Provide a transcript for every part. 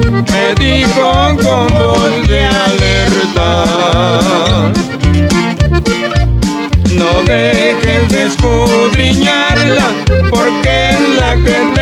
me dijo con voz de alerta. No dejes de escudriñarla, porque es la que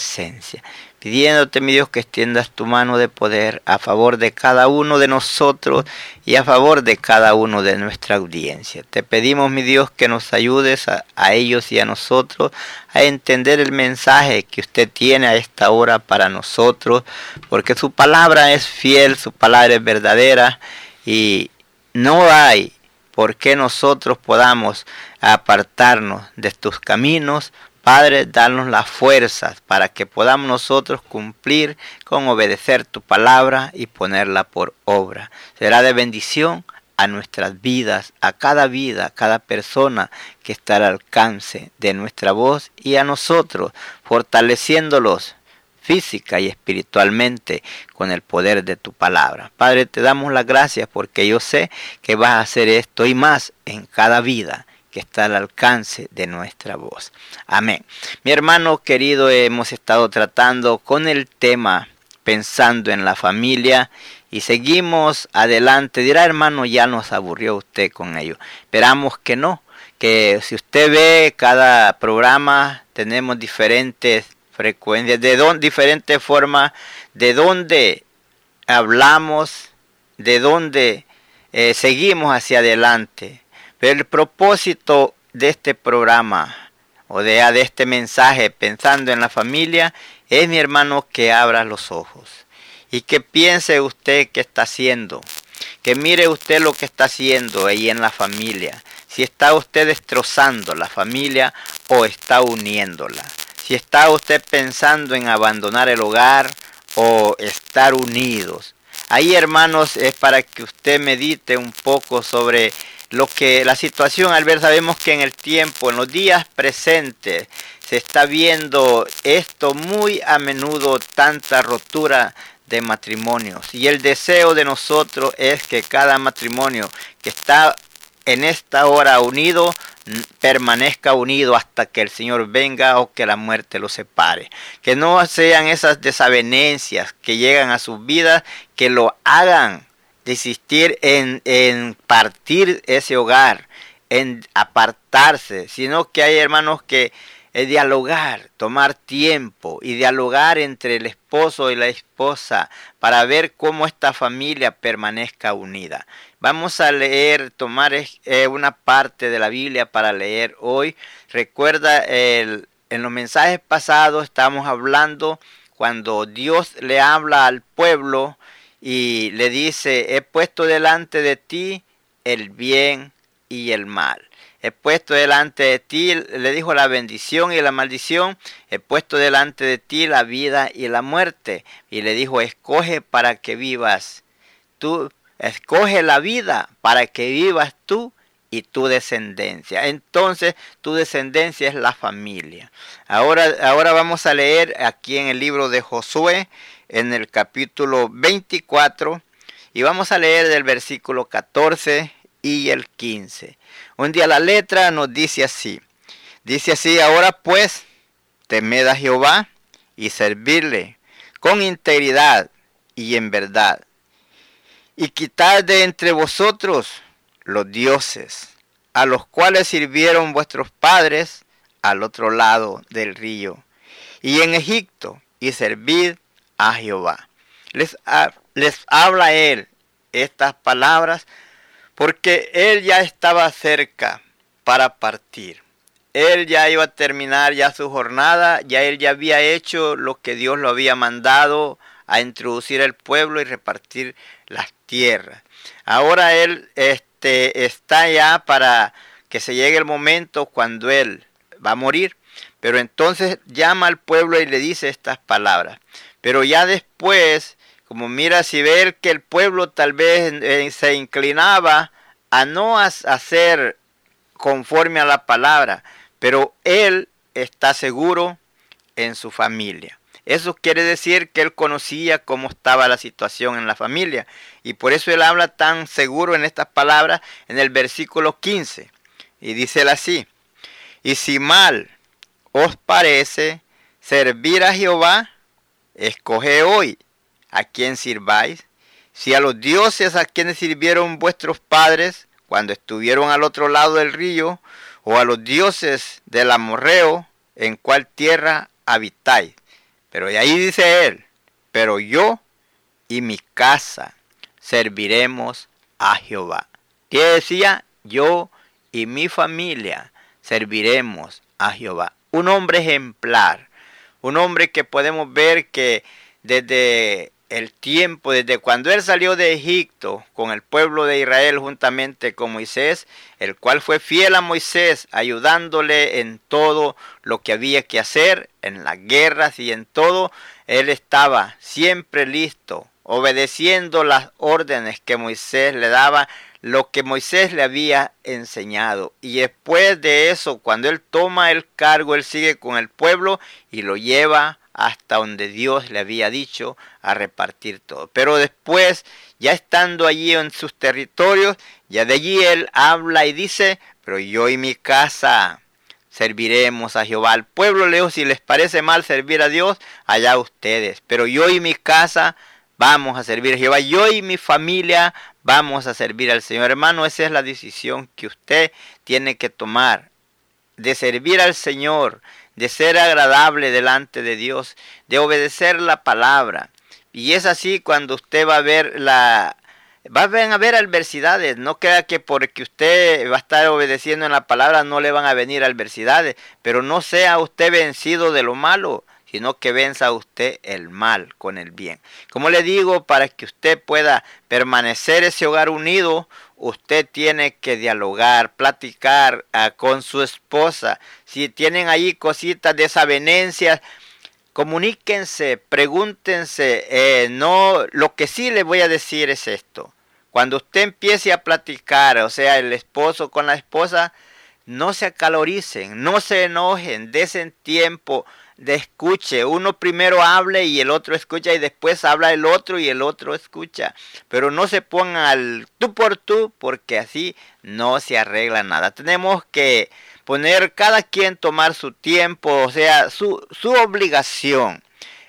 Presencia, pidiéndote, mi Dios, que extiendas tu mano de poder a favor de cada uno de nosotros y a favor de cada uno de nuestra audiencia. Te pedimos, mi Dios, que nos ayudes a, a ellos y a nosotros a entender el mensaje que usted tiene a esta hora para nosotros, porque su palabra es fiel, su palabra es verdadera y no hay por qué nosotros podamos apartarnos de tus caminos, Padre, danos las fuerzas para que podamos nosotros cumplir con obedecer tu palabra y ponerla por obra. Será de bendición a nuestras vidas, a cada vida, a cada persona que está al alcance de nuestra voz y a nosotros, fortaleciéndolos física y espiritualmente con el poder de tu palabra. Padre, te damos las gracias porque yo sé que vas a hacer esto y más en cada vida que está al alcance de nuestra voz. Amén. Mi hermano querido, hemos estado tratando con el tema pensando en la familia y seguimos adelante. Dirá hermano, ya nos aburrió usted con ello. Esperamos que no, que si usted ve cada programa tenemos diferentes frecuencias, de don, diferentes formas, de dónde hablamos, de dónde eh, seguimos hacia adelante. Pero el propósito de este programa o de, de este mensaje pensando en la familia es mi hermano que abra los ojos y que piense usted qué está haciendo, que mire usted lo que está haciendo ahí en la familia, si está usted destrozando la familia o está uniéndola, si está usted pensando en abandonar el hogar o estar unidos. Ahí hermanos es para que usted medite un poco sobre lo que la situación al ver sabemos que en el tiempo, en los días presentes, se está viendo esto muy a menudo, tanta rotura de matrimonios. Y el deseo de nosotros es que cada matrimonio que está en esta hora unido, permanezca unido hasta que el Señor venga o que la muerte lo separe. Que no sean esas desavenencias que llegan a sus vidas, que lo hagan desistir en, en partir ese hogar, en apartarse, sino que hay hermanos que es dialogar, tomar tiempo y dialogar entre el esposo y la esposa para ver cómo esta familia permanezca unida. Vamos a leer, tomar eh, una parte de la Biblia para leer hoy. Recuerda, el, en los mensajes pasados estamos hablando cuando Dios le habla al pueblo y le dice, he puesto delante de ti el bien y el mal. He puesto delante de ti, le dijo la bendición y la maldición, he puesto delante de ti la vida y la muerte. Y le dijo, escoge para que vivas. Tú Escoge la vida para que vivas tú y tu descendencia. Entonces tu descendencia es la familia. Ahora, ahora vamos a leer aquí en el libro de Josué, en el capítulo 24, y vamos a leer del versículo 14 y el 15. Un día la letra nos dice así. Dice así, ahora pues, temed a Jehová y servirle con integridad y en verdad y quitad de entre vosotros los dioses, a los cuales sirvieron vuestros padres al otro lado del río, y en Egipto, y servid a Jehová. Les, les habla él estas palabras porque él ya estaba cerca para partir. Él ya iba a terminar ya su jornada, ya él ya había hecho lo que Dios lo había mandado a introducir al pueblo y repartir las tierras. Ahora él este, está ya para que se llegue el momento cuando él va a morir. Pero entonces llama al pueblo y le dice estas palabras. Pero ya después, como mira si ver que el pueblo tal vez eh, se inclinaba a no hacer conforme a la palabra, pero él está seguro en su familia. Eso quiere decir que él conocía cómo estaba la situación en la familia. Y por eso él habla tan seguro en estas palabras en el versículo 15. Y dice él así. Y si mal os parece servir a Jehová, escoge hoy a quien sirváis. Si a los dioses a quienes sirvieron vuestros padres cuando estuvieron al otro lado del río, o a los dioses del amorreo, en cuál tierra habitáis. Pero ahí dice él, pero yo y mi casa serviremos a Jehová. ¿Qué decía? Yo y mi familia serviremos a Jehová. Un hombre ejemplar, un hombre que podemos ver que desde el tiempo, desde cuando él salió de Egipto con el pueblo de Israel juntamente con Moisés, el cual fue fiel a Moisés, ayudándole en todo lo que había que hacer, en las guerras y en todo, él estaba siempre listo, obedeciendo las órdenes que Moisés le daba, lo que Moisés le había enseñado. Y después de eso, cuando él toma el cargo, él sigue con el pueblo y lo lleva hasta donde Dios le había dicho a repartir todo. Pero después, ya estando allí en sus territorios, ya de allí él habla y dice, pero yo y mi casa serviremos a Jehová. Al pueblo leo, si les parece mal servir a Dios, allá ustedes. Pero yo y mi casa vamos a servir a Jehová. Yo y mi familia vamos a servir al Señor. Hermano, esa es la decisión que usted tiene que tomar. De servir al Señor, de ser agradable delante de Dios, de obedecer la palabra. Y es así cuando usted va a ver la... Va a haber adversidades, no crea que porque usted va a estar obedeciendo en la palabra no le van a venir adversidades, pero no sea usted vencido de lo malo, sino que venza usted el mal con el bien. Como le digo, para que usted pueda permanecer ese hogar unido, usted tiene que dialogar, platicar ah, con su esposa. Si tienen ahí cositas, desavenencias, comuníquense, pregúntense. Eh, no, lo que sí le voy a decir es esto. Cuando usted empiece a platicar, o sea, el esposo con la esposa, no se acaloricen, no se enojen, desen tiempo de escuche. Uno primero hable y el otro escucha y después habla el otro y el otro escucha. Pero no se pongan al tú por tú porque así no se arregla nada. Tenemos que poner cada quien tomar su tiempo, o sea, su, su obligación.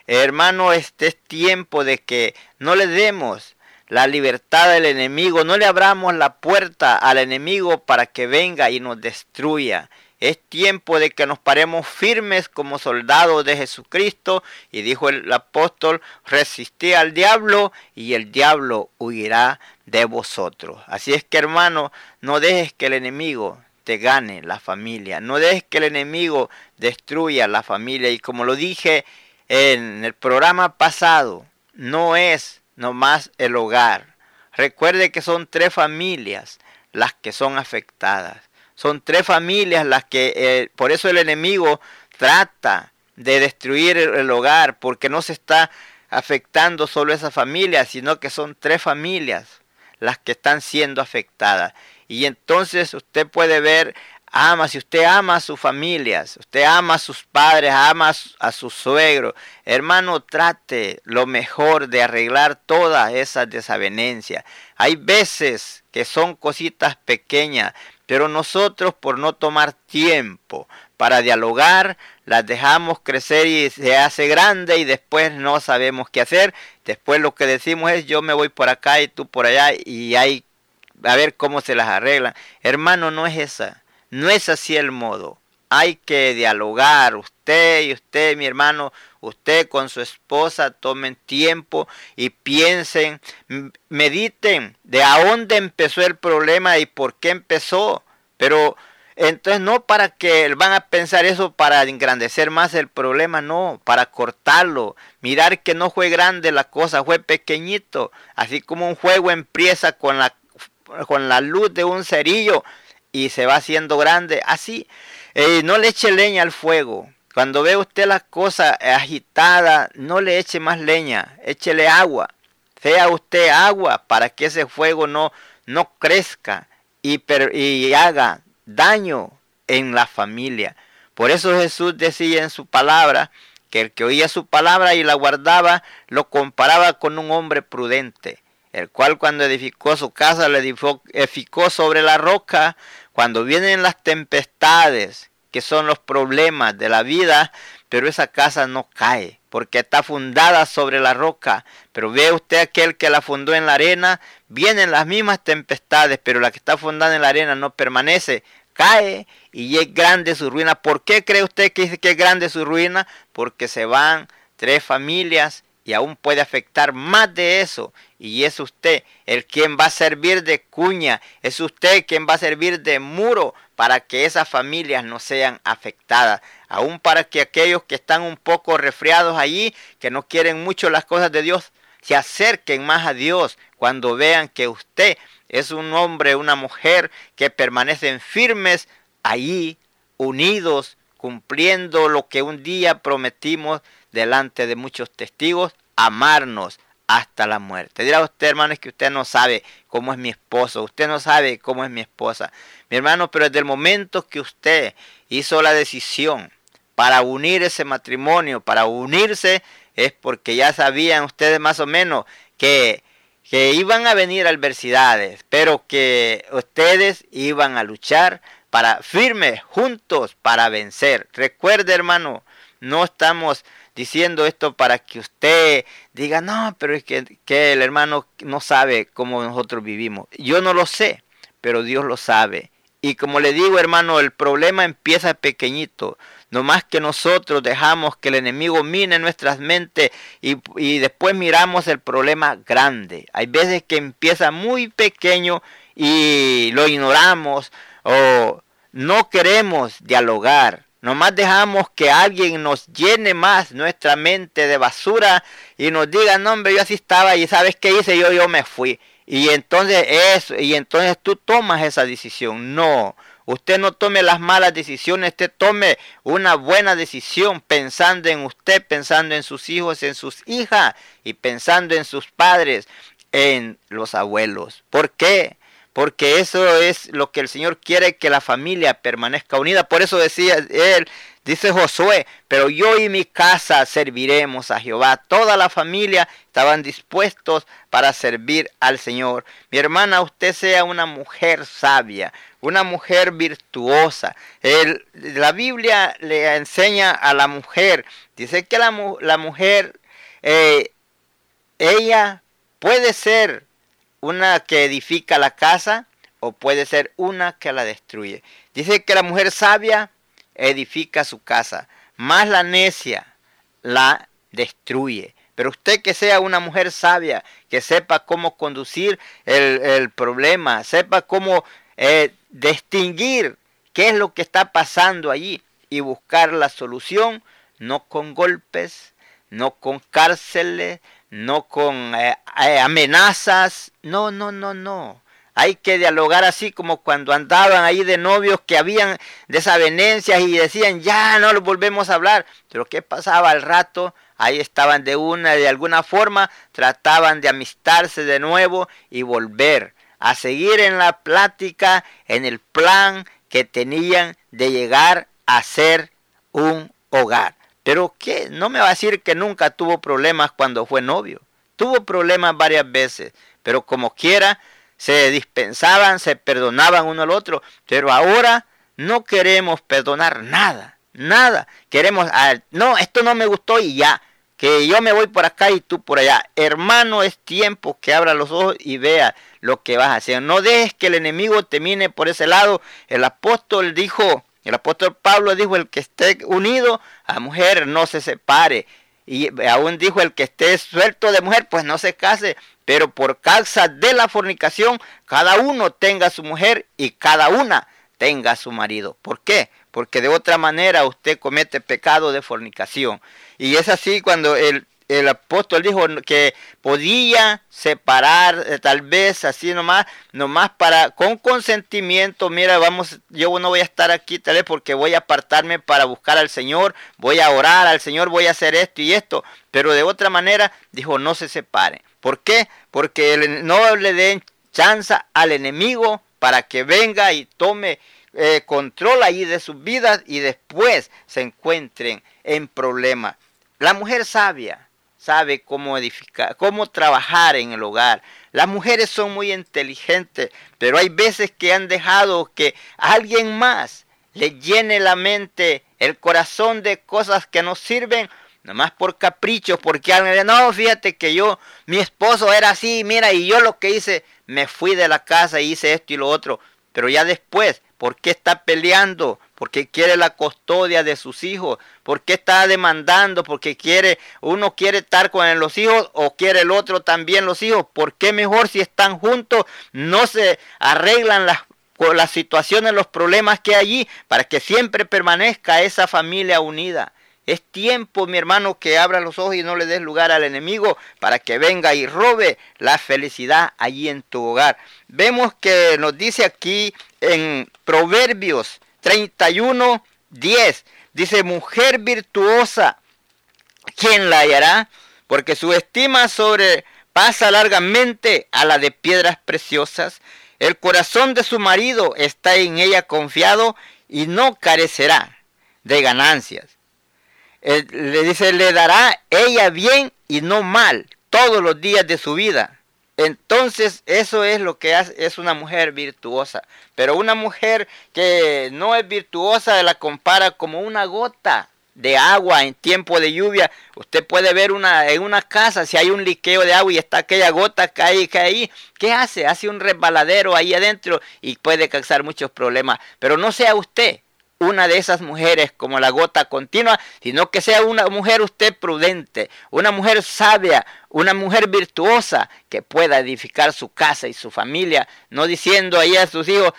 Hermano, este es tiempo de que no le demos la libertad del enemigo, no le abramos la puerta al enemigo para que venga y nos destruya. Es tiempo de que nos paremos firmes como soldados de Jesucristo. Y dijo el apóstol, resistí al diablo y el diablo huirá de vosotros. Así es que hermano, no dejes que el enemigo te gane la familia. No dejes que el enemigo destruya la familia. Y como lo dije en el programa pasado, no es nomás el hogar. Recuerde que son tres familias las que son afectadas. Son tres familias las que, eh, por eso el enemigo trata de destruir el, hogar, porque no se está afectando solo esa familia, sino que son tres familias las que están siendo afectadas. Y entonces usted puede ver, ama, si usted ama a sus familias, usted ama a sus padres, ama a su suegro, hermano, trate lo mejor de arreglar todas esas desavenencias. Hay veces que son cositas pequeñas, pero nosotros por no tomar tiempo para dialogar, las dejamos crecer y se hace grande y después no sabemos qué hacer. Después lo que decimos es yo me voy por acá y tú por allá y hay a ver cómo se las arreglan. Hermano, no es esa, no es así el modo. Hay que dialogar, usted y usted, mi hermano, usted con su esposa, tomen tiempo y piensen, mediten de a dónde empezó el problema y por qué empezó. Pero entonces no para que van a pensar eso para engrandecer más el problema, no, para cortarlo. Mirar que no fue grande la cosa, fue pequeñito. Así como un juego empieza con la con la luz de un cerillo y se va haciendo grande. Así, no le eche leña al fuego. Cuando ve usted las cosas agitadas, no le eche más leña, échele agua. Sea usted agua para que ese fuego no, no crezca y, y haga daño en la familia. Por eso Jesús decía en su palabra que el que oía su palabra y la guardaba lo comparaba con un hombre prudente el cual cuando edificó su casa la edificó sobre la roca, cuando vienen las tempestades, que son los problemas de la vida, pero esa casa no cae, porque está fundada sobre la roca. Pero ve usted aquel que la fundó en la arena, vienen las mismas tempestades, pero la que está fundada en la arena no permanece, cae y es grande su ruina. ¿Por qué cree usted que dice que es grande su ruina? Porque se van tres familias y aún puede afectar más de eso. Y es usted el quien va a servir de cuña, es usted quien va a servir de muro para que esas familias no sean afectadas, aún para que aquellos que están un poco resfriados allí, que no quieren mucho las cosas de Dios, se acerquen más a Dios cuando vean que usted es un hombre, una mujer que permanecen firmes allí, unidos, cumpliendo lo que un día prometimos delante de muchos testigos, amarnos, hasta la muerte. Dirá usted, hermano, es que usted no sabe cómo es mi esposo, usted no sabe cómo es mi esposa. Mi hermano, pero desde el momento que usted hizo la decisión para unir ese matrimonio, para unirse, es porque ya sabían ustedes más o menos que, que iban a venir adversidades, pero que ustedes iban a luchar para firmes juntos para vencer. Recuerde, hermano, no estamos diciendo esto para que usted diga, no, pero es que, que, el hermano no sabe cómo nosotros vivimos. Yo no lo sé, pero Dios lo sabe. Y como le digo, hermano, el problema empieza pequeñito. No más que nosotros dejamos que el enemigo mine nuestras mentes y, y después miramos el problema grande. Hay veces que empieza muy pequeño y lo ignoramos o no queremos dialogar Nomás dejamos que alguien nos llene más nuestra mente de basura y nos diga, no hombre, yo así estaba y sabes qué hice yo, yo me fui. Y entonces eso, y entonces tú tomas esa decisión. No, usted no tome las malas decisiones, usted tome una buena decisión pensando en usted, pensando en sus hijos, en sus hijas y pensando en sus padres, en los abuelos. ¿Por qué? Porque eso es lo que el Señor quiere que la familia permanezca unida. Por eso decía él, dice Josué, pero yo y mi casa serviremos a Jehová. Toda la familia estaban dispuestos para servir al Señor. Mi hermana, usted sea una mujer sabia, una mujer virtuosa. la Biblia le enseña a la mujer, dice que la, mujer, eh, ella puede ser una que edifica la casa, o puede ser una que la destruye. Dice que la mujer sabia edifica su casa, más la necia la destruye. Pero usted que sea una mujer sabia, que sepa cómo conducir el, problema, sepa cómo eh, distinguir qué es lo que está pasando allí y buscar la solución, no con golpes, no con cárceles, no con eh, eh, amenazas, no, no, no, no. Hay que dialogar así como cuando andaban ahí de novios que habían desavenencias y decían, ya no lo volvemos a hablar. Pero ¿qué pasaba al rato? Ahí estaban de una, de alguna forma, trataban de amistarse de nuevo y volver a seguir en la plática, en el plan que tenían de llegar a ser un hogar. Pero ¿qué? No me va a decir que nunca tuvo problemas cuando fue novio. Tuvo problemas varias veces, pero como quiera, se dispensaban, se perdonaban uno al otro. Pero ahora no queremos perdonar nada, nada. Queremos, no, esto no me gustó y ya que yo me voy por acá y tú por allá. Hermano, es tiempo que abra los ojos y vea lo que vas a hacer. No dejes que el enemigo te mine por ese lado. El apóstol dijo, el apóstol Pablo dijo, el que esté unido a mujer no se separe. Y aún dijo, el que esté suelto de mujer, pues no se case. Pero por causa de la fornicación, cada uno tenga su mujer y cada una tenga su marido. ¿Por qué? Porque de otra manera usted comete pecado de fornicación. Y es así cuando el, el apóstol dijo que podía separar eh, tal vez así nomás, nomás para con consentimiento, mira, vamos, yo no voy a estar aquí tal vez porque voy a apartarme para buscar al Señor, voy a orar al Señor, voy a hacer esto y esto, pero de otra manera dijo no se separen. ¿Por qué? Porque no le den chance al enemigo para que venga y tome eh, control ahí de sus vidas y después se encuentren en problemas. La mujer sabia sabe cómo edificar, cómo trabajar en el hogar. Las mujeres son muy inteligentes, pero hay veces que han dejado que alguien más le llene la mente, el corazón de cosas que no sirven, nomás por caprichos, porque alguien no, fíjate que yo, mi esposo era así, mira, y yo lo que hice, me fui de la casa y hice esto y lo otro, pero ya después, ¿por qué está peleando? Porque quiere la custodia de sus hijos, porque está demandando, porque quiere, uno quiere estar con los hijos o quiere el otro también los hijos, ¿por qué mejor si están juntos no se arreglan las las situaciones, los problemas que hay allí, para que siempre permanezca esa familia unida. Es tiempo, mi hermano, que abra los ojos y no le des lugar al enemigo para que venga y robe la felicidad allí en tu hogar. Vemos que nos dice aquí en Proverbios 31, 10. Dice, mujer virtuosa, ¿quién la hallará? Porque su estima sobrepasa largamente a la de piedras preciosas. El corazón de su marido está en ella confiado y no carecerá de ganancias. le dice, le dará ella bien y no mal todos los días de su vida. Entonces eso es lo que es una mujer virtuosa. Pero una mujer que no es virtuosa la compara como una gota de agua en tiempo de lluvia. Usted puede ver una, en una casa si hay un liqueo de agua y está aquella gota cae, cae ahí. ¿Qué hace? Hace un resbaladero ahí adentro y puede causar muchos problemas. Pero no sea usted una de esas mujeres como la gota continua, sino que sea una mujer usted prudente, una mujer sabia, una mujer virtuosa que pueda edificar su casa y su familia, no diciendo ahí a sus hijos,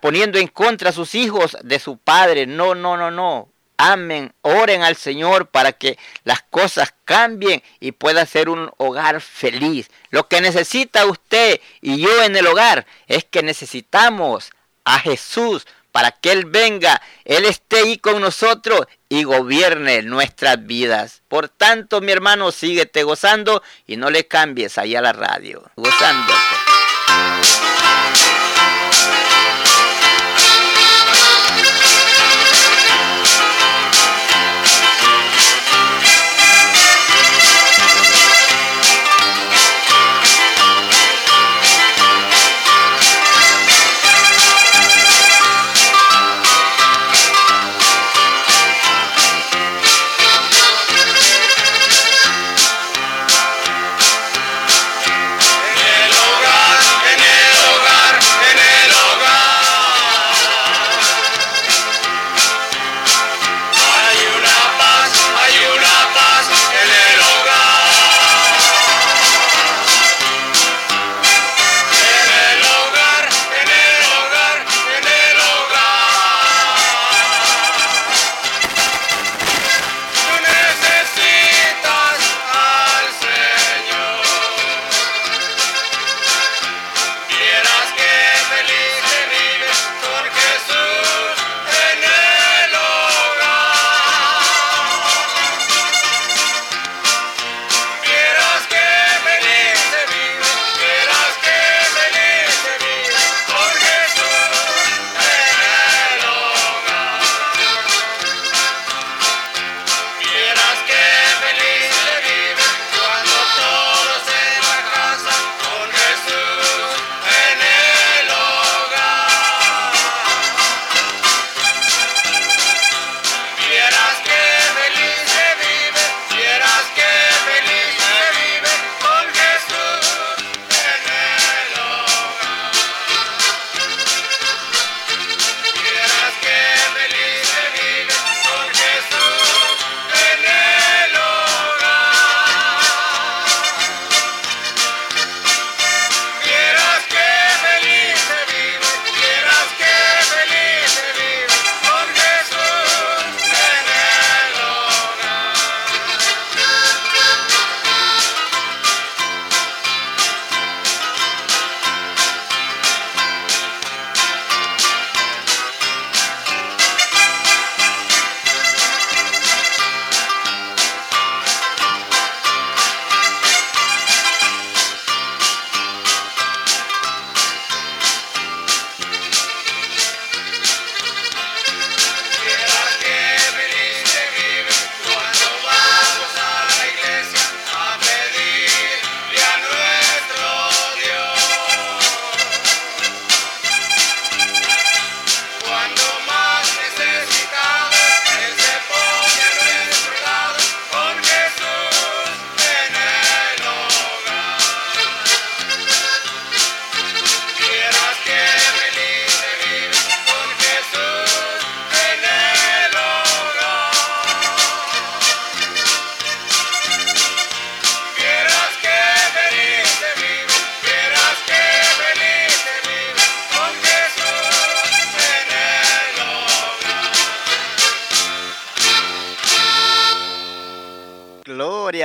poniendo en contra a sus hijos de su padre. No, no, no, no. Amen, oren al Señor para que las cosas cambien y pueda ser un hogar feliz. Lo que necesita usted y yo en el hogar es que necesitamos a Jesús para que Él venga, Él esté ahí con nosotros y gobierne nuestras vidas. Por tanto, mi hermano, síguete gozando y no le cambies ahí a la radio. Gozando.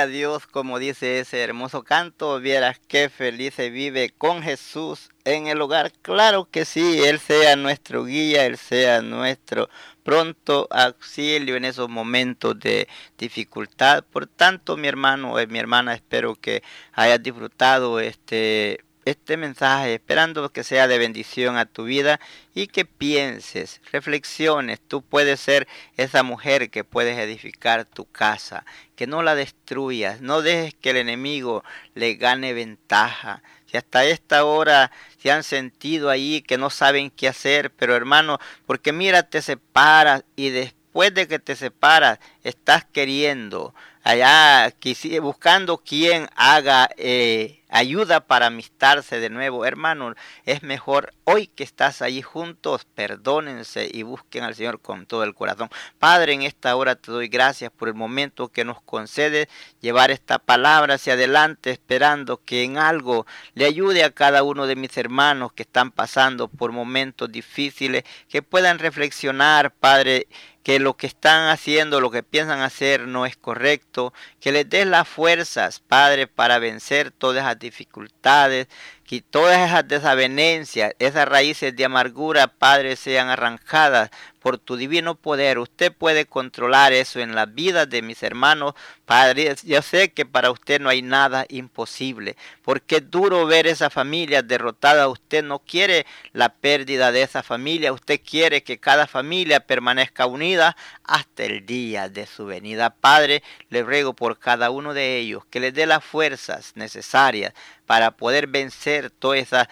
A Dios, como dice ese hermoso canto, vieras qué feliz se vive con Jesús en el hogar. Claro que sí, Él sea nuestro guía, Él sea nuestro pronto auxilio en esos momentos de dificultad. Por tanto, mi hermano y mi hermana, espero que hayas disfrutado este este mensaje, esperando que sea de bendición a tu vida y que pienses, reflexiones. Tú puedes ser esa mujer que puedes edificar tu casa, que no la destruyas, no dejes que el enemigo le gane ventaja. Si hasta esta hora se han sentido ahí que no saben qué hacer, pero hermano, porque mira, te separas y después de que te separas, estás queriendo allá buscando quien haga eh, ayuda para amistarse de nuevo. Hermano, es mejor hoy que estás allí juntos, perdónense y busquen al Señor con todo el corazón. Padre, en esta hora te doy gracias por el momento que nos concede llevar esta palabra hacia adelante, esperando que en algo le ayude a cada uno de mis hermanos que están pasando por momentos difíciles, que puedan reflexionar, Padre, que lo que están haciendo, lo que piensan hacer no es correcto, que les des las fuerzas, Padre, para vencer todas las dificultades, que todas esas desavenencias, esas raíces de amargura, Padre, sean arrancadas por tu divino poder. Usted puede controlar eso en la vida de mis hermanos. Padre, yo sé que para usted no hay nada imposible, porque es duro ver esa familia derrotada. Usted no quiere la pérdida de esa familia, usted quiere que cada familia permanezca unida hasta el día de su venida. Padre, le ruego por cada uno de ellos que les dé las fuerzas necesarias para poder vencer todas esas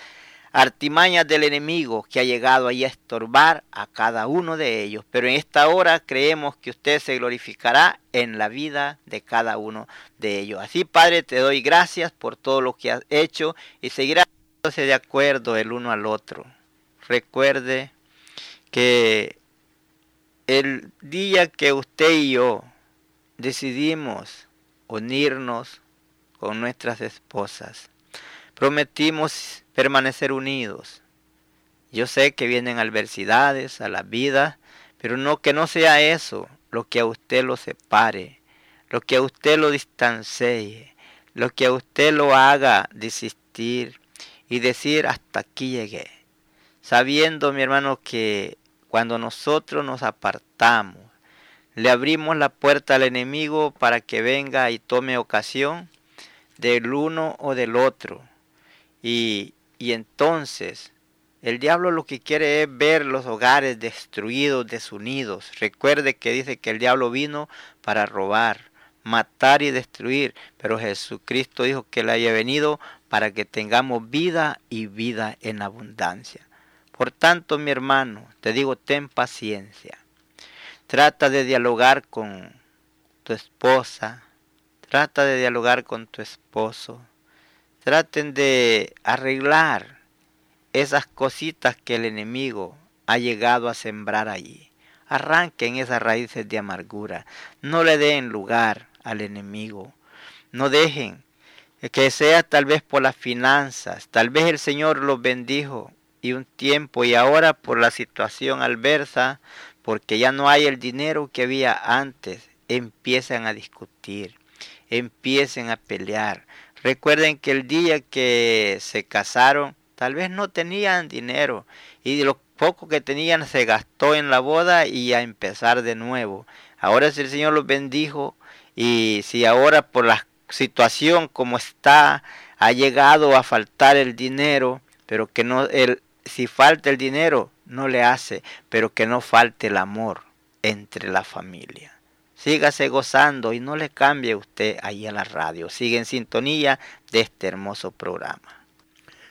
artimañas del enemigo que ha llegado ahí a estorbar a cada uno de ellos. Pero en esta hora creemos que usted se glorificará en la vida de cada uno de ellos. Así, Padre, te doy gracias por todo lo que has hecho y seguirá de acuerdo el uno al otro. Recuerde que el día que usted y yo decidimos unirnos con nuestras esposas, Prometimos permanecer unidos. Yo sé que vienen adversidades a la vida, pero no que no sea eso lo que a usted lo separe, lo que a usted lo distancie, lo que a usted lo haga desistir y decir hasta aquí llegué. Sabiendo, mi hermano, que cuando nosotros nos apartamos, le abrimos la puerta al enemigo para que venga y tome ocasión del uno o del otro y, entonces el diablo lo que quiere es ver los hogares destruidos, desunidos. Recuerde que dice que el diablo vino para robar, matar y destruir, pero Jesucristo dijo que él haya venido para que tengamos vida y vida en abundancia. Por tanto, mi hermano, te digo, ten paciencia. Trata de dialogar con tu esposa, trata de dialogar con tu esposo, Traten de arreglar esas cositas que el enemigo ha llegado a sembrar allí. Arranquen esas raíces de amargura. No le den lugar al enemigo. No dejen que sea tal vez por las finanzas. Tal vez el Señor los bendijo y un tiempo y ahora por la situación adversa, porque ya no hay el dinero que había antes, empiezan a discutir, empiecen a pelear, Recuerden que el día que se casaron, tal vez no tenían dinero y lo poco que tenían se gastó en la boda y a empezar de nuevo. Ahora si el Señor los bendijo y si ahora por la situación como está ha llegado a faltar el dinero, pero que no el si falta el dinero no le hace, pero que no falte el amor entre la familia. Sígase gozando y no le cambie usted ahí a la radio. Sigue en sintonía de este hermoso programa.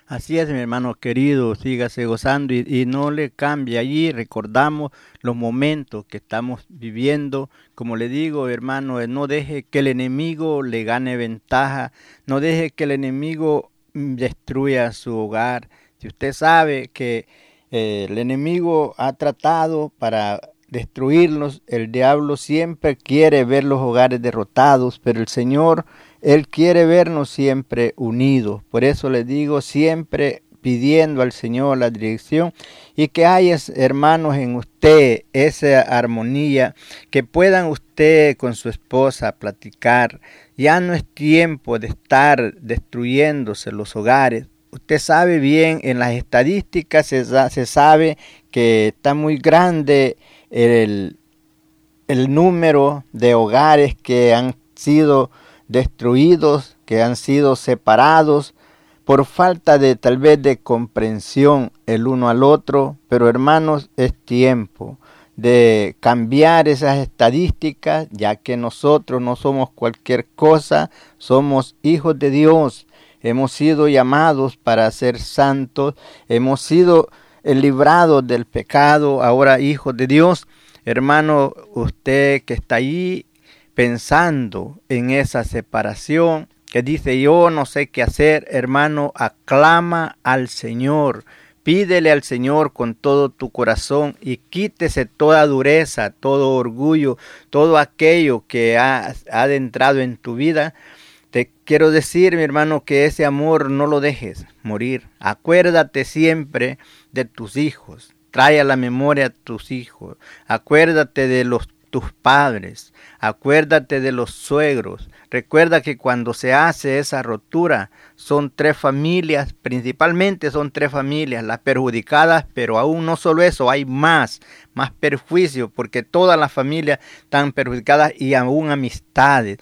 Así es, mi hermano querido, sígase gozando y, no le cambie allí. Recordamos los momentos que estamos viviendo. Como le digo, hermano, no deje que el enemigo le gane ventaja. No deje que el enemigo mm, destruya su hogar. Si usted sabe que eh, el enemigo ha tratado para destruirlos. El diablo siempre quiere ver los hogares derrotados, pero el Señor, Él quiere vernos siempre unidos. Por eso les digo, siempre pidiendo al Señor la dirección y que haya, hermanos, en usted esa armonía, que puedan usted con su esposa platicar. Ya no es tiempo de estar destruyéndose los hogares. Usted sabe bien, en las estadísticas se, se sabe que está muy grande el, el número de hogares que han sido destruidos, que han sido separados por falta de tal vez de comprensión el uno al otro, pero hermanos, es tiempo de cambiar esas estadísticas, ya que nosotros no somos cualquier cosa, somos hijos de Dios, hemos sido llamados para ser santos, hemos sido librados del pecado, ahora hijos de Dios. Hermano, usted que está ahí pensando en esa separación, que dice yo no sé qué hacer, hermano, aclama al Señor. Pídele al Señor con todo tu corazón y quítese toda dureza, todo orgullo, todo aquello que ha adentrado en tu vida. Quiero decir, mi hermano, que ese amor no lo dejes morir. Acuérdate siempre de tus hijos. Trae a la memoria a tus hijos. Acuérdate de los tus padres, acuérdate de los suegros. Recuerda que cuando se hace esa rotura son tres familias, principalmente son tres familias las perjudicadas, pero aún no solo eso, hay más, más perjuicio, porque todas las familias están perjudicadas y aún amistades.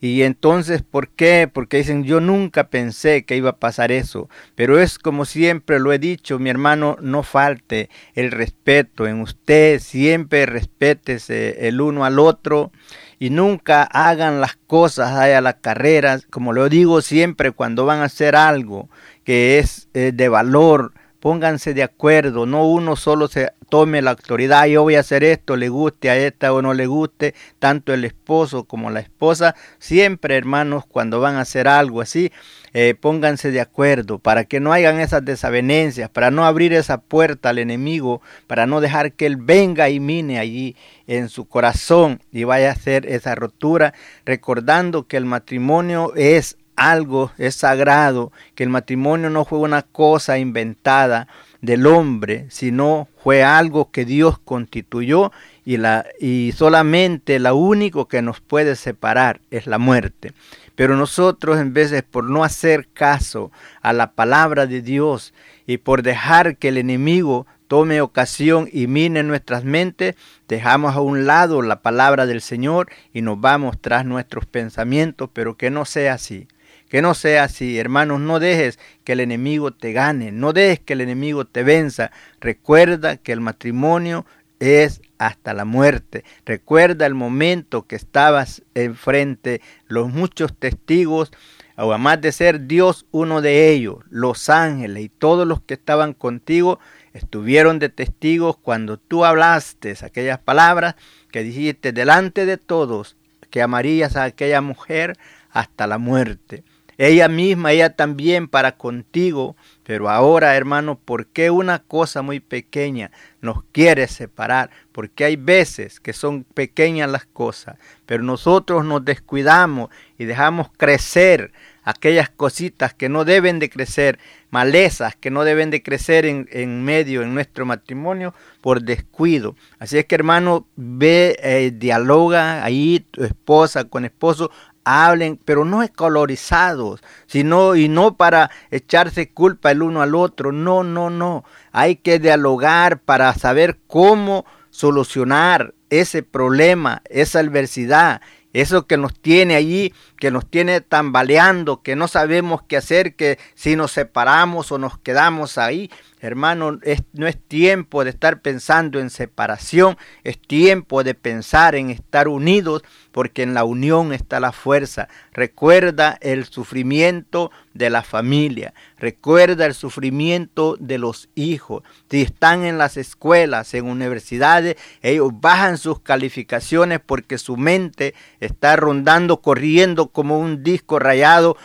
Y entonces, ¿por qué? Porque dicen, yo nunca pensé que iba a pasar eso. Pero es como siempre lo he dicho, mi hermano, no falte el respeto en usted, siempre respétese el uno al otro y nunca hagan las cosas a la carrera, como lo digo siempre cuando van a hacer algo que es eh, de valor, pónganse de acuerdo, no uno solo se tome la autoridad, yo voy a hacer esto, le guste a esta o no le guste, tanto el esposo como la esposa, siempre hermanos, cuando van a hacer algo así, eh, pónganse de acuerdo para que no hagan esas desavenencias, para no abrir esa puerta al enemigo, para no dejar que él venga y mine allí en su corazón y vaya a hacer esa rotura, recordando que el matrimonio es algo es sagrado, que el matrimonio no fue una cosa inventada del hombre, sino fue algo que Dios constituyó y, la, y solamente lo único que nos puede separar es la muerte. Pero nosotros en de por no hacer caso a la palabra de Dios y por dejar que el enemigo tome ocasión y mine nuestras mentes, dejamos a un lado la palabra del Señor y nos vamos tras nuestros pensamientos, pero que no sea así. Que no sea así, hermanos, no dejes que el enemigo te gane, no dejes que el enemigo te venza. Recuerda que el matrimonio es hasta la muerte. Recuerda el momento que estabas enfrente, los muchos testigos, además de ser Dios uno de ellos, los ángeles y todos los que estaban contigo, estuvieron de testigos cuando tú hablaste aquellas palabras que dijiste delante de todos que amarías a aquella mujer hasta la muerte ella misma, ella también para contigo. Pero ahora, hermano, ¿por qué una cosa muy pequeña nos quiere separar? Porque hay veces que son pequeñas las cosas, pero nosotros nos descuidamos y dejamos crecer aquellas cositas que no deben de crecer, malezas que no deben de crecer en, medio, en nuestro matrimonio, por descuido. Así es que hermano, ve, eh, dialoga ahí tu esposa con esposo, hablen, pero no escolorizados, sino y no para echarse culpa el uno al otro. No, no, no. Hay que dialogar para saber cómo solucionar ese problema, esa adversidad, eso que nos tiene allí, que nos tiene tambaleando, que no sabemos qué hacer, que si nos separamos o nos quedamos ahí, Hermano, no es tiempo de estar pensando en separación, es tiempo de pensar en estar unidos, porque en la unión está la fuerza. Recuerda el sufrimiento de la familia, recuerda el sufrimiento de los hijos. Si están en las escuelas, en universidades, ellos bajan sus calificaciones porque su mente está rondando, corriendo como un disco rayado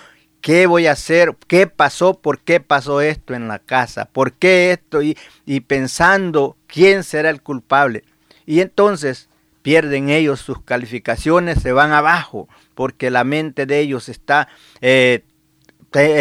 ¿Qué voy a hacer? ¿Qué pasó? ¿Por qué pasó esto en la casa? ¿Por qué esto? Y, pensando quién será el culpable. Y entonces pierden ellos sus calificaciones, se van abajo, porque la mente de ellos está, eh,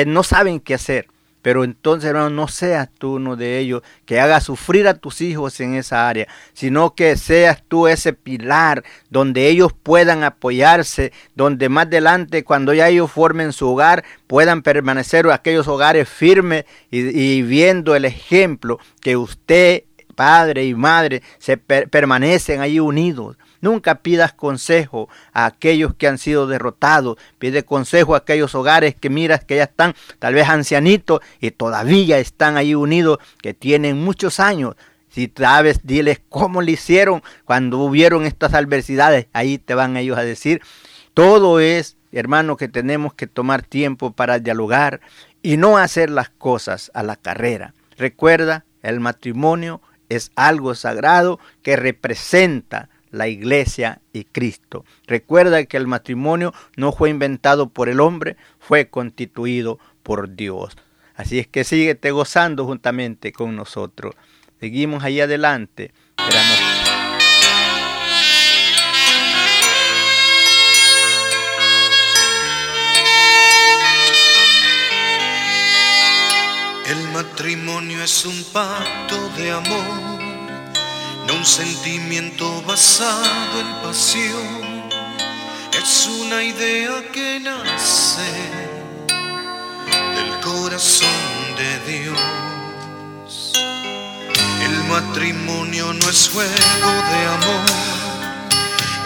no saben qué hacer. Pero entonces, hermano, no seas tú uno de ellos que haga sufrir a tus hijos en esa área, sino que seas tú ese pilar donde ellos puedan apoyarse, donde más adelante, cuando ya ellos formen su hogar, puedan permanecer aquellos hogares firmes y, viendo el ejemplo que usted padre y madre se permanecen ahí unidos. Nunca pidas consejo a aquellos que han sido derrotados. Pide consejo a aquellos hogares que miras que ya están tal vez ancianitos y todavía están ahí unidos, que tienen muchos años. Si sabes, diles cómo le hicieron cuando hubieron estas adversidades. Ahí te van ellos a decir. Todo es, hermano, que tenemos que tomar tiempo para dialogar y no hacer las cosas a la carrera. Recuerda, el matrimonio es algo sagrado que representa la iglesia y Cristo. Recuerda que el matrimonio no fue inventado por el hombre, fue constituido por Dios. Así es que síguete gozando juntamente con nosotros. Seguimos ahí adelante. El matrimonio es un pacto de amor un sentimiento basado en pasión, es una idea que nace del corazón de Dios. El matrimonio no es juego de amor,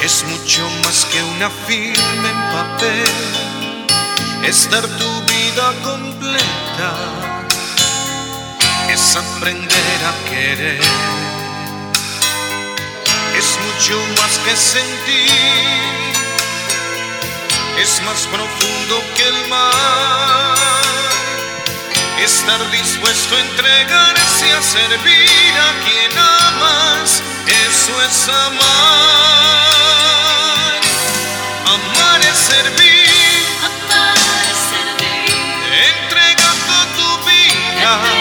es mucho más que una firma en papel, es dar tu vida completa, es aprender a querer es mucho más que sentir, es más profundo que el mar. Estar dispuesto a entregarse a servir a quien amas, eso es amar. Amar es servir, amar es servir, entregando tu vida,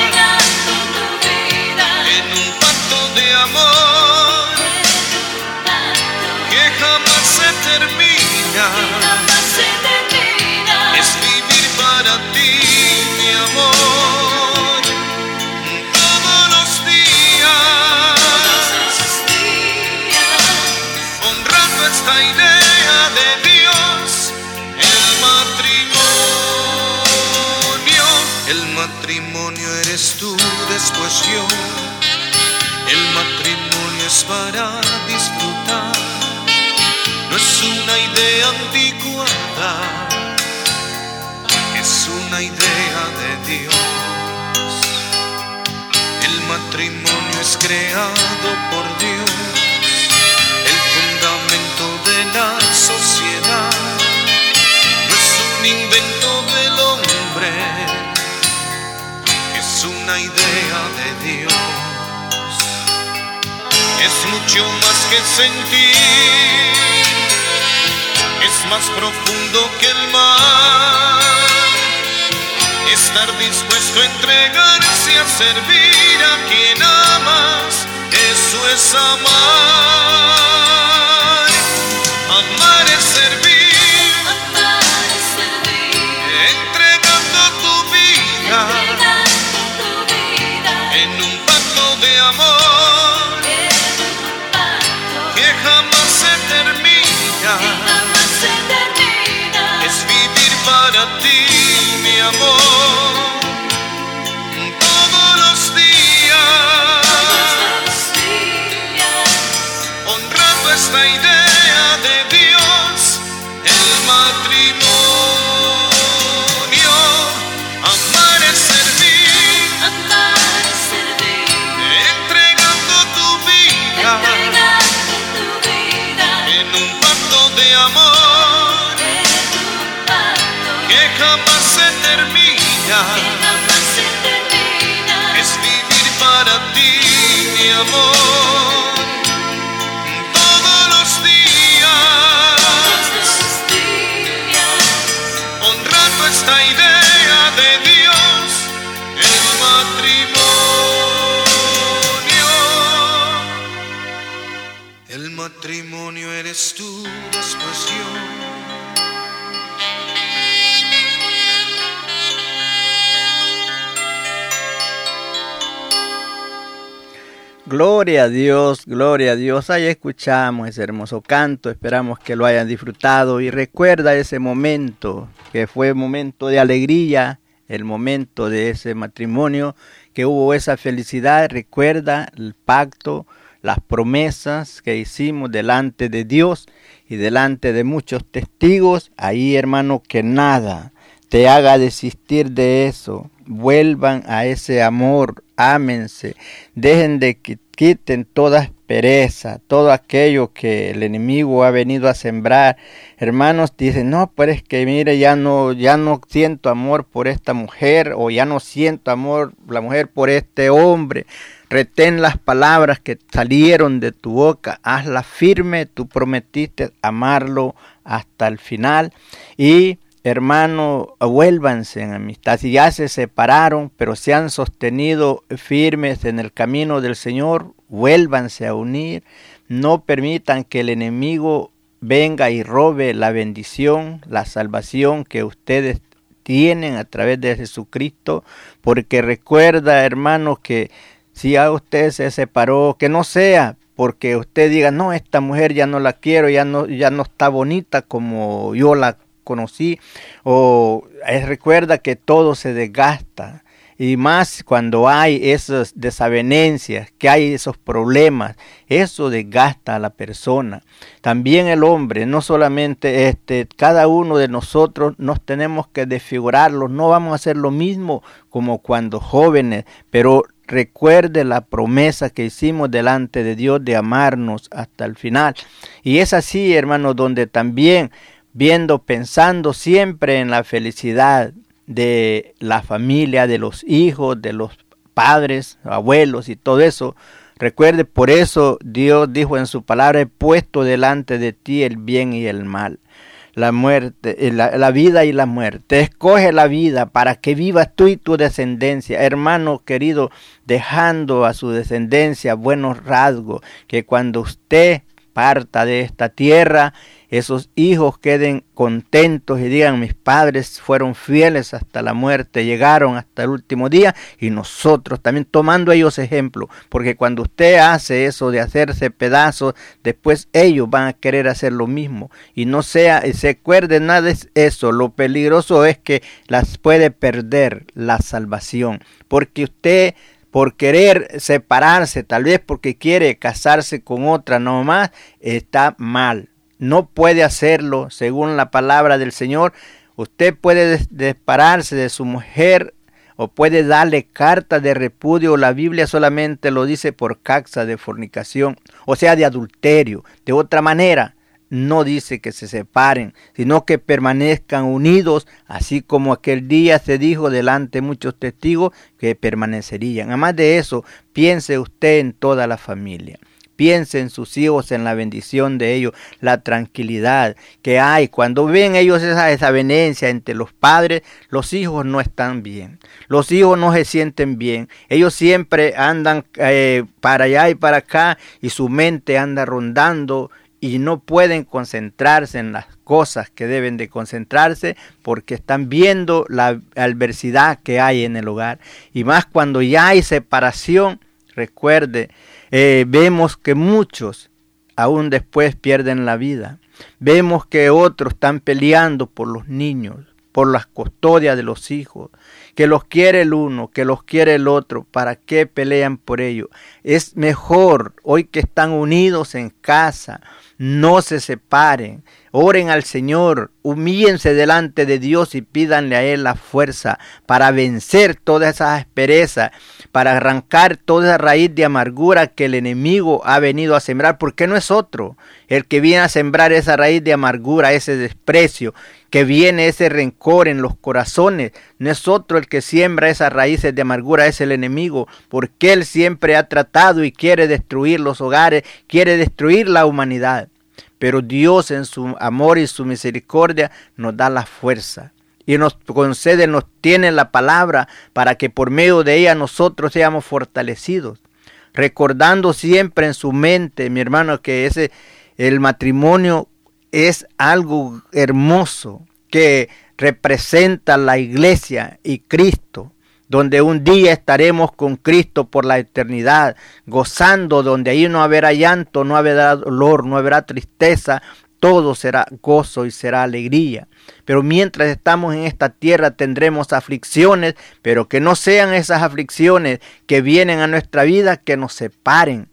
después yo. El matrimonio es para disfrutar, no es una idea anticuada, es una idea de Dios. El matrimonio es creado por Dios, mucho más que sentir, es más profundo que el mar. Estar dispuesto a entregarse a servir a quien amas, eso es amar. eres tú, después yo. Gloria a Dios, gloria a Dios. Ahí escuchamos ese hermoso canto. Esperamos que lo hayan disfrutado y recuerda ese momento que fue momento de alegría, el momento de ese matrimonio, que hubo esa felicidad. Recuerda el pacto las promesas que hicimos delante de Dios y delante de muchos testigos, ahí hermano que nada te haga desistir de eso, vuelvan a ese amor, ámense, dejen de que quiten toda pereza, todo aquello que el enemigo ha venido a sembrar. Hermanos dicen, no, pero es que mire, ya no, ya no siento amor por esta mujer, o ya no siento amor la mujer por este hombre. Retén las palabras que salieron de tu boca, hazla firme, tú prometiste amarlo hasta el final y hermano, vuélvanse en amistad. Si ya se separaron, pero se han sostenido firmes en el camino del Señor, vuélvanse a unir. No permitan que el enemigo venga y robe la bendición, la salvación que ustedes tienen a través de Jesucristo, porque recuerda, hermano, que si a usted se separó, que no sea porque usted diga, no, esta mujer ya no la quiero, ya no, ya no está bonita como yo la conocí, o recuerda que todo se desgasta. Y más cuando hay esas desavenencias, que hay esos problemas, eso desgasta a la persona. También el hombre, no solamente este, cada uno de nosotros nos tenemos que desfigurarlo, no vamos a hacer lo mismo como cuando jóvenes, pero recuerde la promesa que hicimos delante de Dios de amarnos hasta el final. Y es así, hermanos, donde también viendo, pensando siempre en la felicidad de la familia, de los hijos, de los padres, abuelos y todo eso. Recuerde, por eso Dios dijo en su palabra, he puesto delante de ti el bien y el mal, la muerte, eh, la, la, vida y la muerte. Escoge la vida para que vivas tú y tu descendencia, hermano querido, dejando a su descendencia buenos rasgos, que cuando usted parta de esta tierra, esos hijos queden contentos y digan, mis padres fueron fieles hasta la muerte, llegaron hasta el último día y nosotros también tomando ellos ejemplo, porque cuando usted hace eso de hacerse pedazos, después ellos van a querer hacer lo mismo. Y no sea, se acuerde nada de eso, lo peligroso es que las puede perder la salvación, porque usted por querer separarse, tal vez porque quiere casarse con otra nomás, está mal no puede hacerlo según la palabra del Señor. Usted puede dispararse de su mujer o puede darle carta de repudio. La Biblia solamente lo dice por causa de fornicación, o sea, de adulterio. De otra manera, no dice que se separen, sino que permanezcan unidos, así como aquel día se dijo delante de muchos testigos que permanecerían. Además de eso, piense usted en toda la familia. Piensen en sus hijos, en la bendición de ellos, la tranquilidad que hay. Cuando ven ellos esa desavenencia entre los padres, los hijos no están bien. Los hijos no se sienten bien. Ellos siempre andan eh, para allá y para acá y su mente anda rondando y no pueden concentrarse en las cosas que deben de concentrarse porque están viendo la adversidad que hay en el hogar. Y más cuando ya hay separación, recuerde, eh, vemos que muchos aún después pierden la vida. Vemos que otros están peleando por los niños, por las custodias de los hijos, que los quiere el uno, que los quiere el otro. ¿Para qué pelean por ello? Es mejor hoy que están unidos en casa, no se separen, oren al Señor, humíllense delante de Dios y pídanle a Él la fuerza para vencer toda esa aspereza, para arrancar toda esa raíz de amargura que el enemigo ha venido a sembrar, porque no es otro el que viene a sembrar esa raíz de amargura, ese desprecio, que viene ese rencor en los corazones, no es otro el que siembra esas raíces de amargura, es el enemigo, porque él siempre ha tratado y quiere destruir los hogares, quiere destruir la humanidad. Pero Dios en su amor y su misericordia nos da la fuerza y nos concede, nos tiene la palabra para que por medio de ella nosotros seamos fortalecidos. Recordando siempre en su mente, mi hermano, que ese el matrimonio es algo hermoso que representa la iglesia y Cristo donde un día estaremos con Cristo por la eternidad, gozando, donde ahí no habrá llanto, no habrá dolor, no habrá tristeza, todo será gozo y será alegría. Pero mientras estamos en esta tierra tendremos aflicciones, pero que no sean esas aflicciones que vienen a nuestra vida que nos separen,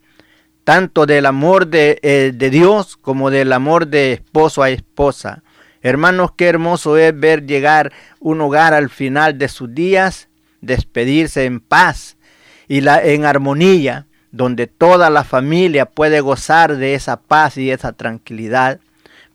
tanto del amor de, eh, de Dios como del amor de esposo a esposa. Hermanos, qué hermoso es ver llegar un hogar al final de sus días, despedirse en paz y la, en armonía, donde toda la familia puede gozar de esa paz y esa tranquilidad.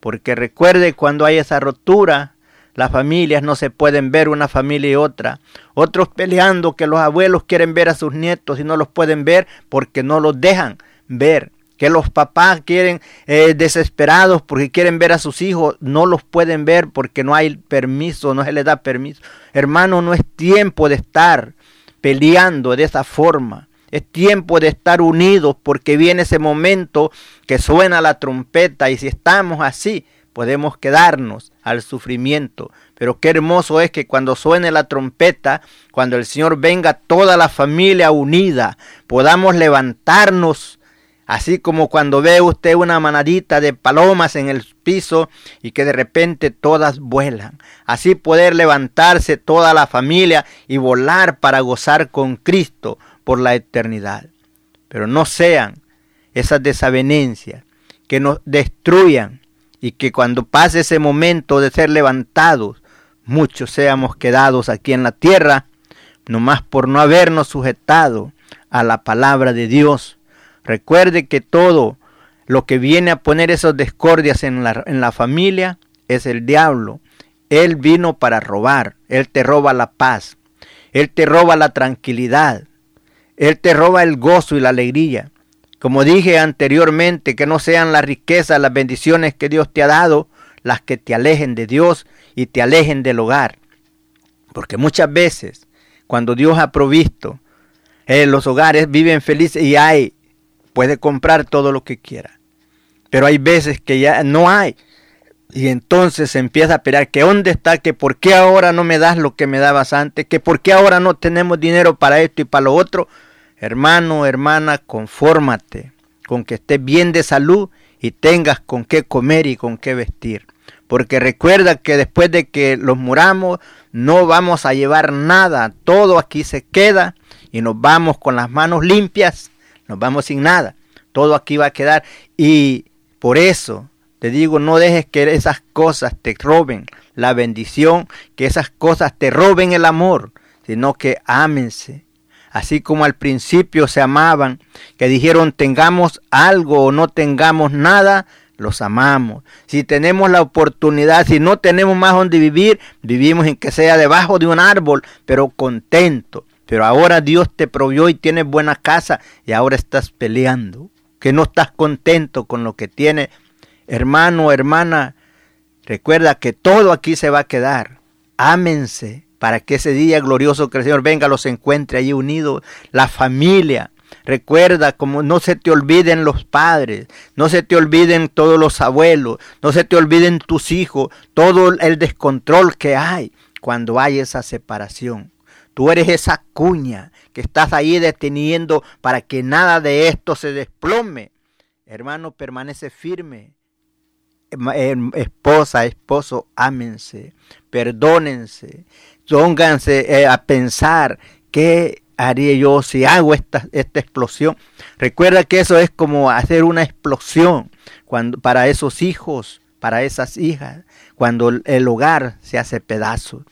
Porque recuerde cuando hay esa rotura, las familias no se pueden ver una familia y otra. Otros peleando que los abuelos quieren ver a sus nietos y no los pueden ver porque no los dejan ver. Que los papás quieren eh, desesperados porque quieren ver a sus hijos, no los pueden ver porque no hay permiso, no se les da permiso. Hermano, no es tiempo de estar peleando de esa forma. Es tiempo de estar unidos porque viene ese momento que suena la trompeta y si estamos así podemos quedarnos al sufrimiento. Pero qué hermoso es que cuando suene la trompeta, cuando el Señor venga toda la familia unida, podamos levantarnos Así como cuando ve usted una manadita de palomas en el piso y que de repente todas vuelan. Así poder levantarse toda la familia y volar para gozar con Cristo por la eternidad. Pero no sean esas desavenencias que nos destruyan y que cuando pase ese momento de ser levantados, muchos seamos quedados aquí en la tierra, nomás por no habernos sujetado a la palabra de Dios Recuerde que todo lo que viene a poner esas discordias en la, en la familia es el diablo. Él vino para robar. Él te roba la paz. Él te roba la tranquilidad. Él te roba el gozo y la alegría. Como dije anteriormente, que no sean las riquezas, las bendiciones que Dios te ha dado, las que te alejen de Dios y te alejen del hogar. Porque muchas veces, cuando Dios ha provisto, eh, los hogares viven felices y hay puede comprar todo lo que quiera. Pero hay veces que ya no hay. Y entonces se empieza a pelear que dónde está, que por qué ahora no me das lo que me dabas antes, que por qué ahora no tenemos dinero para esto y para lo otro. Hermano, hermana, confórmate con que estés bien de salud y tengas con qué comer y con qué vestir. Porque recuerda que después de que los muramos, no vamos a llevar nada. Todo aquí se queda y nos vamos con las manos limpias nos vamos sin nada. Todo aquí va a quedar. Y por eso te digo, no dejes que esas cosas te roben la bendición, que esas cosas te roben el amor, sino que ámense. Así como al principio se amaban, que dijeron tengamos algo o no tengamos nada, los amamos. Si tenemos la oportunidad, si no tenemos más donde vivir, vivimos en que sea debajo de un árbol, pero contento. Pero ahora Dios te provió y tienes buena casa y ahora estás peleando. Que no estás contento con lo que tienes. Hermano, hermana, recuerda que todo aquí se va a quedar. Ámense para que ese día glorioso que el Señor venga los encuentre allí unidos. La familia. Recuerda, como no se te olviden los padres, no se te olviden todos los abuelos, no se te olviden tus hijos, todo el descontrol que hay cuando hay esa separación. Tú eres esa cuña que estás ahí deteniendo para que nada de esto se desplome. Hermano, permanece firme. Esposa, esposo, ámense, perdónense, pónganse eh, a pensar qué haría yo si hago esta, esta explosión. Recuerda que eso es como hacer una explosión cuando, para esos hijos, para esas hijas, cuando el hogar se hace pedazos.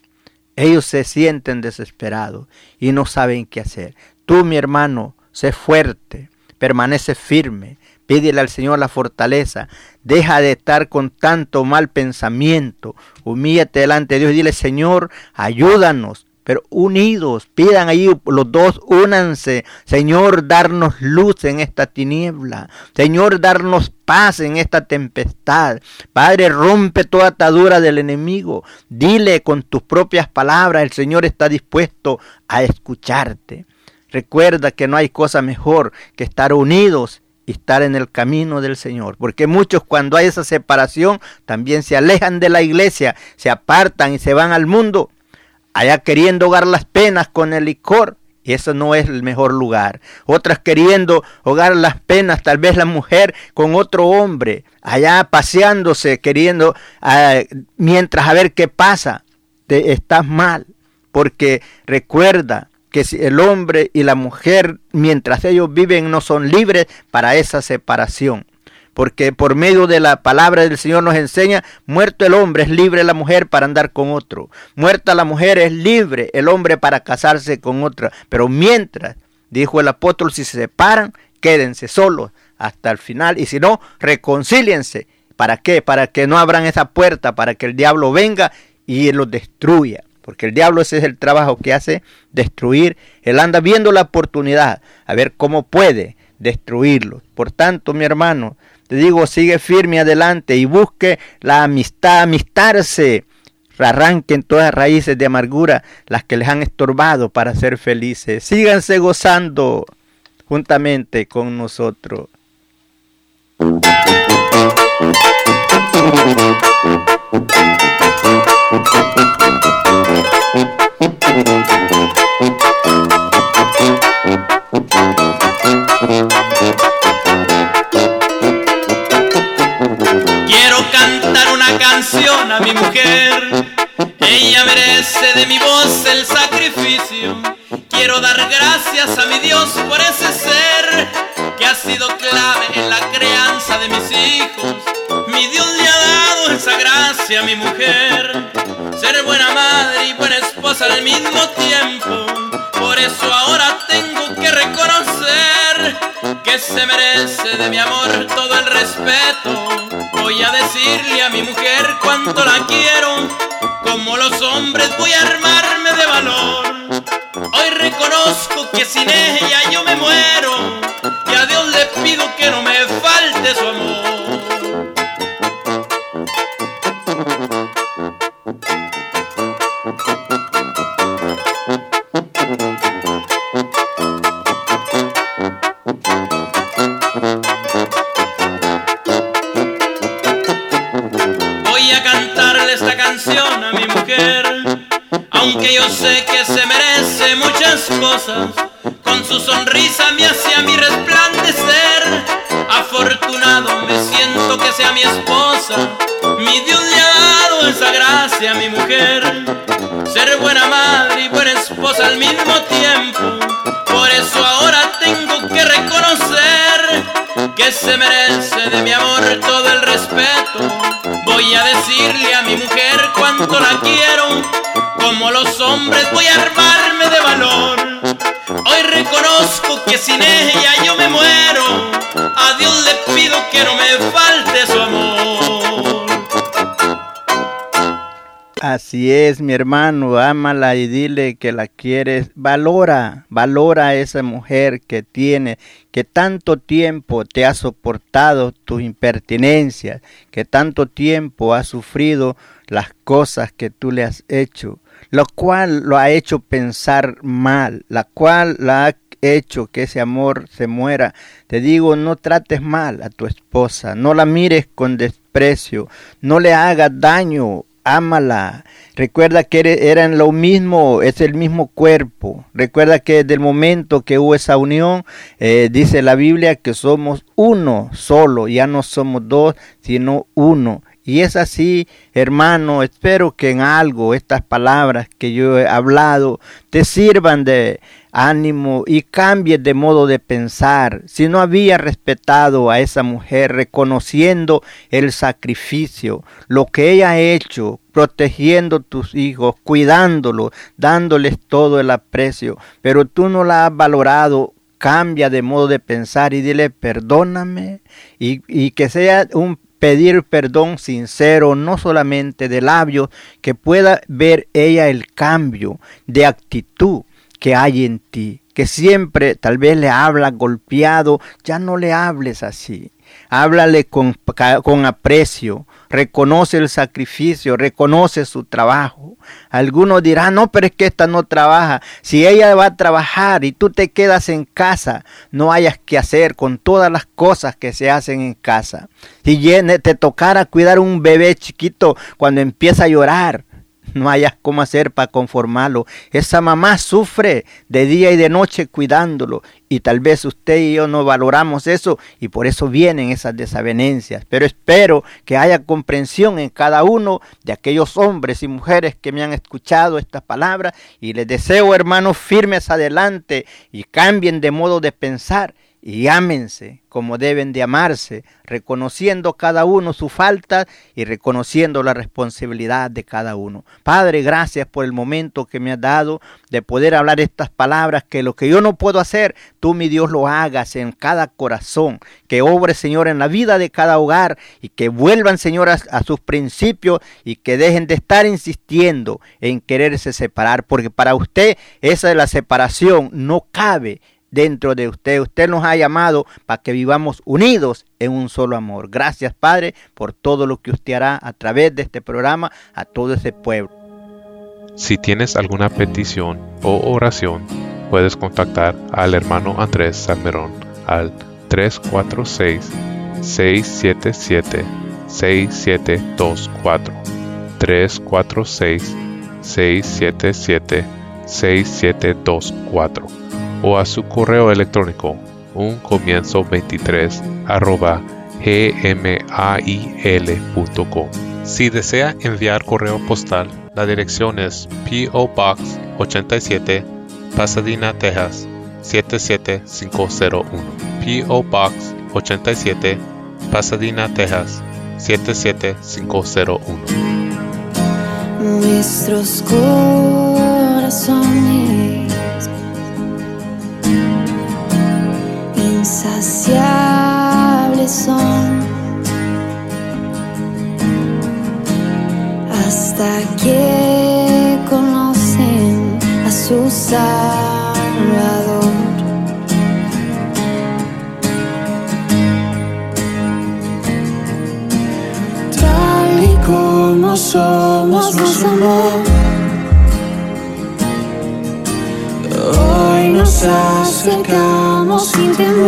Ellos se sienten desesperados y no saben qué hacer. Tú, mi hermano, sé fuerte, permanece firme, pídele al Señor la fortaleza, deja de estar con tanto mal pensamiento, humíllate delante de Dios y dile, Señor, ayúdanos, pero unidos, pidan ahí los dos, únanse. Señor, darnos luz en esta tiniebla. Señor, darnos paz en esta tempestad. Padre, rompe toda atadura del enemigo. Dile con tus propias palabras, el Señor está dispuesto a escucharte. Recuerda que no hay cosa mejor que estar unidos y estar en el camino del Señor. Porque muchos cuando hay esa separación también se alejan de la iglesia, se apartan y se van al mundo allá queriendo ahogar las penas con el licor. Y eso no es el mejor lugar. Otras queriendo ahogar las penas, tal vez la mujer con otro hombre, allá paseándose, queriendo, ah, mientras a ver qué pasa. Te, estás mal, porque recuerda que si el hombre y la mujer, mientras ellos viven, no son libres para esa separación porque por medio de la palabra del Señor nos enseña, muerto el hombre es libre la mujer para andar con otro, muerta la mujer es libre el hombre para casarse con otra, pero mientras, dijo el apóstol, si se separan, quédense solos hasta el final, y si no, reconcíliense. ¿Para qué? Para que no abran esa puerta, para que el diablo venga y los destruya. Porque el diablo ese es el trabajo que hace, destruir. Él anda viendo la oportunidad, a ver cómo puede destruirlos. Por tanto, mi hermano, te digo, sigue firme adelante y busque la amistad, amistarse. Arranquen todas raíces de amargura, las que les han estorbado para ser felices. Síganse gozando juntamente con nosotros. Canción a mi mujer. Ella merece de mi voz el sacrificio. Quiero dar gracias a mi Dios por ese ser que ha sido clave en la crianza de mis hijos. Mi Dios le ha dado esa gracia a mi mujer. Ser buena madre y buena esposa al mismo tiempo. Por eso ahora tengo que reconocer que se merece de mi amor todo el respeto. Voy a decirle a mi mujer cuánto la quiero. Como los hombres voy a armarme de valor. Hoy reconozco que sin ella yo me muero. Y a Dios le pido que no me falte su amor. Aunque yo sé que se merece muchas cosas. Con su sonrisa me hace a mí resplandecer. Afortunado me siento que sea mi esposa. Mi Dios le ha dado esa gracia a mi mujer. Ser buena madre y buena esposa al mismo tiempo. Por eso ahora tengo que reconocer que se merece de mi amor todo el respeto. Voy a decirle a mi mujer cuánto la quiero. Los hombres voy a armarme de valor. Hoy reconozco que sin ella yo me muero. A Dios le pido que no me falte su amor. Así es, mi hermano, ámala y dile que la quieres. Valora, valora a esa mujer que tiene, que tanto tiempo te ha soportado tus impertinencias, que tanto tiempo ha sufrido las cosas que tú le has hecho, lo cual lo ha hecho pensar mal, la cual la ha hecho que ese amor se muera. Te digo, no trates mal a tu esposa, no la mires con desprecio, no le hagas daño, ámala. Recuerda que eran lo mismo, es el mismo cuerpo. Recuerda que desde el momento que hubo esa unión, eh, dice la Biblia que somos uno solo, ya no somos dos, sino uno. Y es así, hermano, espero que en algo estas palabras que yo he hablado te sirvan de ánimo y cambies de modo de pensar. Si no había respetado a esa mujer, reconociendo el sacrificio, lo que ella ha hecho, protegiendo tus hijos, cuidándolos, dándoles todo el aprecio, pero tú no la has valorado, cambia de modo de pensar y dile perdóname y, y que sea un pedir perdón sincero, no solamente de labios, que pueda ver ella el cambio de actitud que hay en ti, que siempre tal vez le habla golpeado, ya no le hables así. Háblale con, con aprecio, reconoce el sacrificio, reconoce su trabajo. Algunos dirán, no, pero es que esta no trabaja. Si ella va a trabajar y tú te quedas en casa, no hayas que hacer con todas las cosas que se hacen en casa. Si te tocara cuidar un bebé chiquito cuando empieza a llorar, no hayas cómo hacer para conformarlo. Esa mamá sufre de día y de noche cuidándolo y tal vez usted y yo no valoramos eso y por eso vienen esas desavenencias. Pero espero que haya comprensión en cada uno de aquellos hombres y mujeres que me han escuchado estas palabras y les deseo, hermanos, firmes adelante y cambien de modo de pensar y ámense como deben de amarse, reconociendo cada uno su falta y reconociendo la responsabilidad de cada uno. Padre, gracias por el momento que me has dado de poder hablar estas palabras, que lo que yo no puedo hacer, tú mi Dios lo hagas en cada corazón, que obre Señor en la vida de cada hogar y que vuelvan Señor a, a sus principios y que dejen de estar insistiendo en quererse separar, porque para usted esa de la separación no cabe dentro de usted. Usted nos ha llamado para que vivamos unidos en un solo amor. Gracias, Padre, por todo lo que usted hará a través de este programa a todo ese pueblo. Si tienes alguna petición o oración, puedes contactar al hermano Andrés Salmerón al 346-677-6724. 346-677-6724 o a su correo electrónico un comienzo 23 arroba gmail.com. Si desea enviar correo postal, la dirección es P.O. Box 87, Pasadena, Texas 77501. P.O. Box 87, Pasadena, Texas 77501. Nuestros corazones insaciables son hasta que conocen a su Salvador. Tal y como somos, nos amó. Nos acercamos sin temor.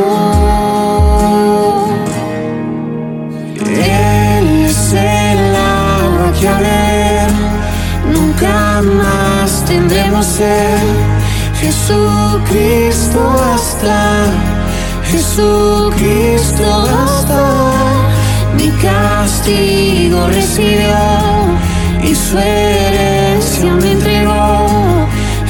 Él es el agua que a ver nunca más tendremos sed. Jesucristo hasta, Jesucristo hasta. Mi castigo recibió y su herencia me entregó.